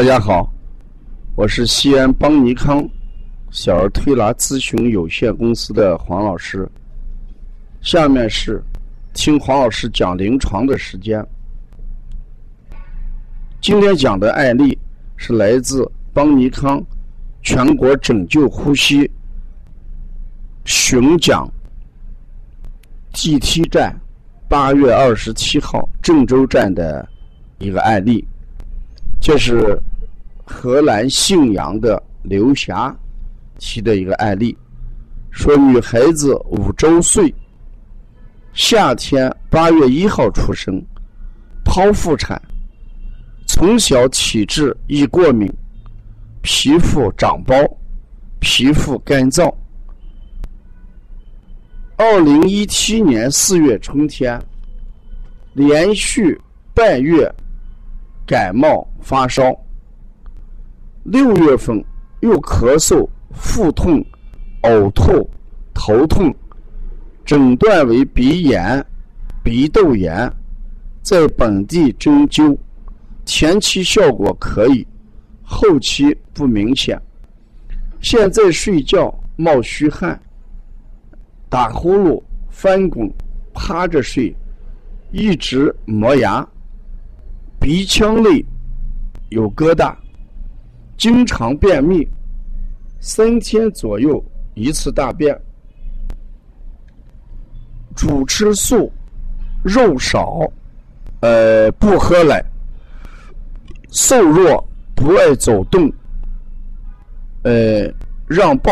大家好，我是西安邦尼康小儿推拿咨询有限公司的黄老师。下面是听黄老师讲临床的时间。今天讲的案例是来自邦尼康全国拯救呼吸巡讲 GT 站八月二十七号郑州站的一个案例。这是河南信阳的刘霞提的一个案例，说女孩子五周岁，夏天八月一号出生，剖腹产，从小体质易过敏，皮肤长包，皮肤干燥。二零一七年四月春天，连续半月。感冒发烧，六月份又咳嗽、腹痛、呕吐、头痛，诊断为鼻炎、鼻窦炎，在本地针灸，前期效果可以，后期不明显。现在睡觉冒虚汗，打呼噜、翻滚、趴着睡，一直磨牙。鼻腔内有疙瘩，经常便秘，三天左右一次大便，主吃素，肉少，呃，不喝奶，瘦弱，不爱走动，呃，让抱，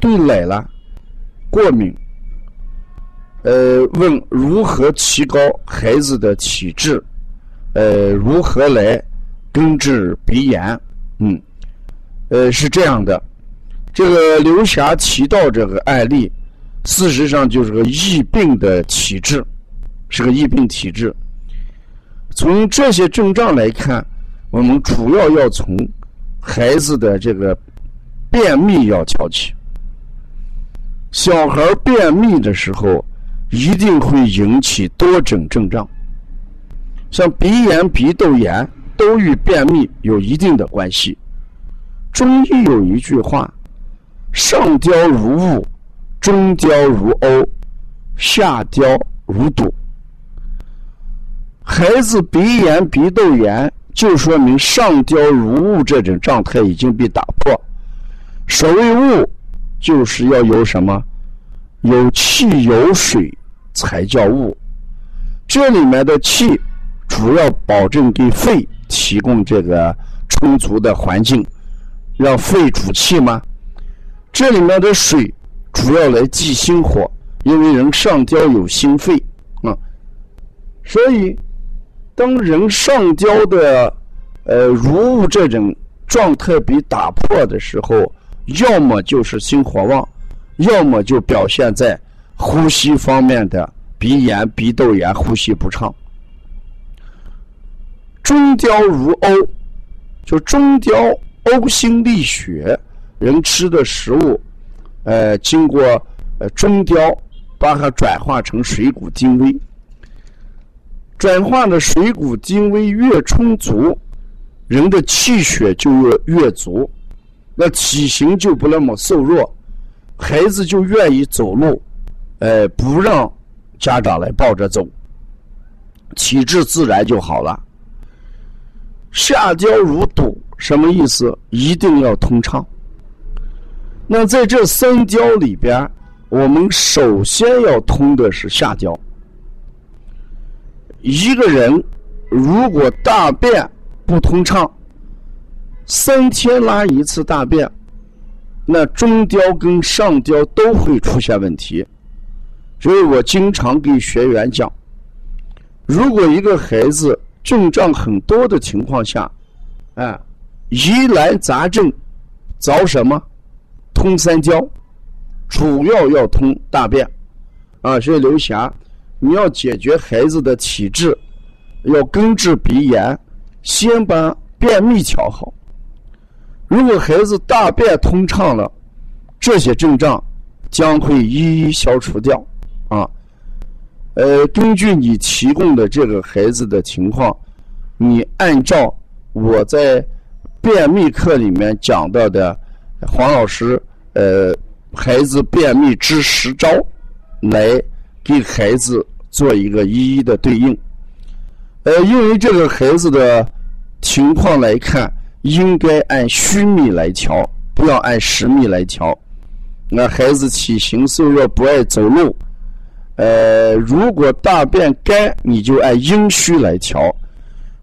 对奶了过敏，呃，问如何提高孩子的体质？呃，如何来根治鼻炎？嗯，呃，是这样的，这个刘霞提到这个案例，事实上就是个疫病的体质，是个疫病体质。从这些症状来看，我们主要要从孩子的这个便秘要挑起。小孩便秘的时候，一定会引起多种症状。像鼻炎、鼻窦炎都与便秘有一定的关系。中医有一句话：“上焦如雾，中焦如瓯，下焦如堵。”孩子鼻炎、鼻窦炎，就说明上焦如雾这种状态已经被打破。所谓雾，就是要有什么？有气有水才叫雾。这里面的气。主要保证给肺提供这个充足的环境，让肺主气吗？这里面的水主要来济心火，因为人上焦有心肺啊，所以当人上焦的呃如雾这种状态被打破的时候，要么就是心火旺，要么就表现在呼吸方面的鼻炎、鼻窦炎、呼吸不畅。中焦如欧，就中焦呕心沥血，人吃的食物，呃，经过呃中焦把它转化成水谷精微，转化的水谷精微越充足，人的气血就越越足，那体型就不那么瘦弱，孩子就愿意走路，呃，不让家长来抱着走，体质自然就好了。下焦如堵，什么意思？一定要通畅。那在这三焦里边，我们首先要通的是下焦。一个人如果大便不通畅，三天拉一次大便，那中焦跟上焦都会出现问题。所以我经常给学员讲，如果一个孩子，症状很多的情况下，啊，疑难杂症，找什么？通三焦，主要要通大便，啊，所以刘霞，你要解决孩子的体质，要根治鼻炎，先把便秘调好。如果孩子大便通畅了，这些症状将会一一消除掉，呃，根据你提供的这个孩子的情况，你按照我在便秘课里面讲到的黄老师呃孩子便秘之十招，来给孩子做一个一一的对应。呃，因为这个孩子的情况来看，应该按虚秘来调，不要按实秘来调。那孩子体型瘦弱，不爱走路。呃，如果大便干，你就按阴虚来调；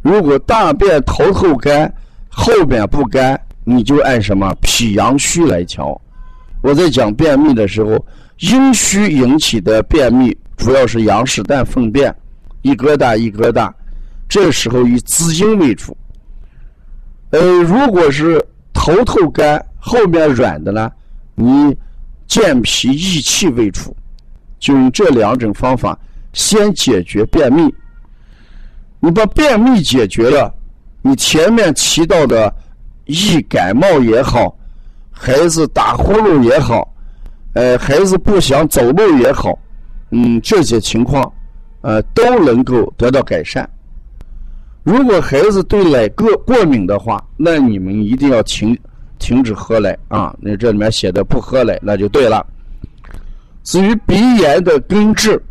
如果大便头头干，后边不干，你就按什么脾阳虚来调。我在讲便秘的时候，阴虚引起的便秘主要是羊屎蛋粪便，一疙瘩一疙瘩，这时候以滋阴为主。呃，如果是头头干，后面软的呢，你。健脾益气为主，就用这两种方法先解决便秘。你把便秘解决了，你前面提到的易感冒也好，孩子打呼噜也好，呃，孩子不想走路也好，嗯，这些情况，呃，都能够得到改善。如果孩子对奶过过敏的话，那你们一定要停。停止喝奶啊！那这里面写的不喝奶，那就对了。至于鼻炎的根治，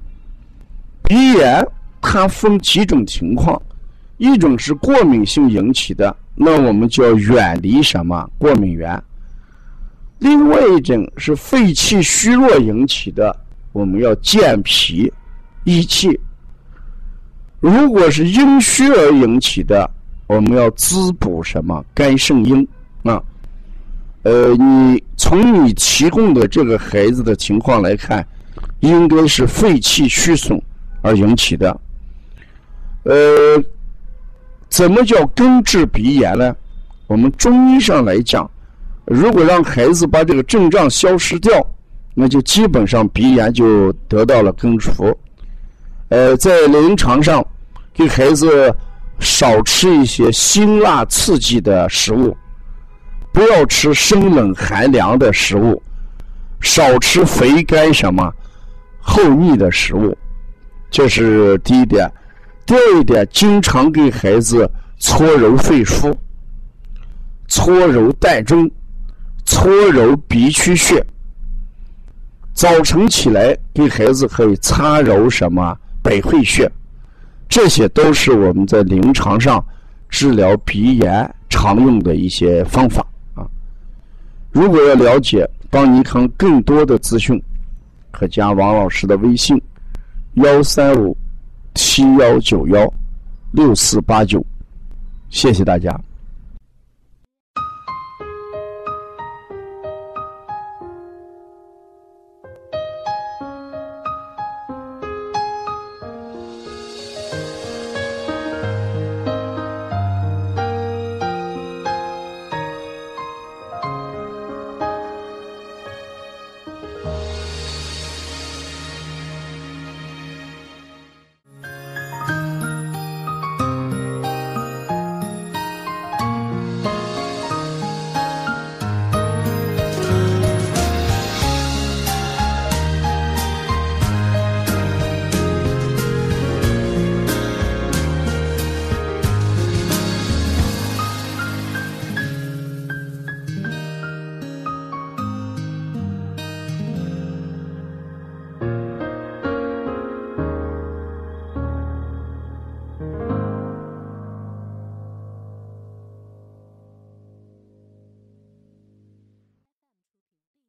鼻炎它分几种情况，一种是过敏性引起的，那我们就要远离什么过敏源；另外一种是肺气虚弱引起的，我们要健脾益气。如果是阴虚而引起的，我们要滋补什么肝肾阴。呃，你从你提供的这个孩子的情况来看，应该是肺气虚损而引起的。呃，怎么叫根治鼻炎呢？我们中医上来讲，如果让孩子把这个症状消失掉，那就基本上鼻炎就得到了根除。呃，在临床上，给孩子少吃一些辛辣刺激的食物。不要吃生冷寒凉的食物，少吃肥甘什么厚腻的食物，这是第一点。第二点，经常给孩子搓揉肺腧、搓揉膻中、搓揉鼻区穴。早晨起来给孩子可以擦揉什么百会穴，这些都是我们在临床上治疗鼻炎常用的一些方法。如果要了解邦尼康更多的资讯，可加王老师的微信：幺三五七幺九幺六四八九。谢谢大家。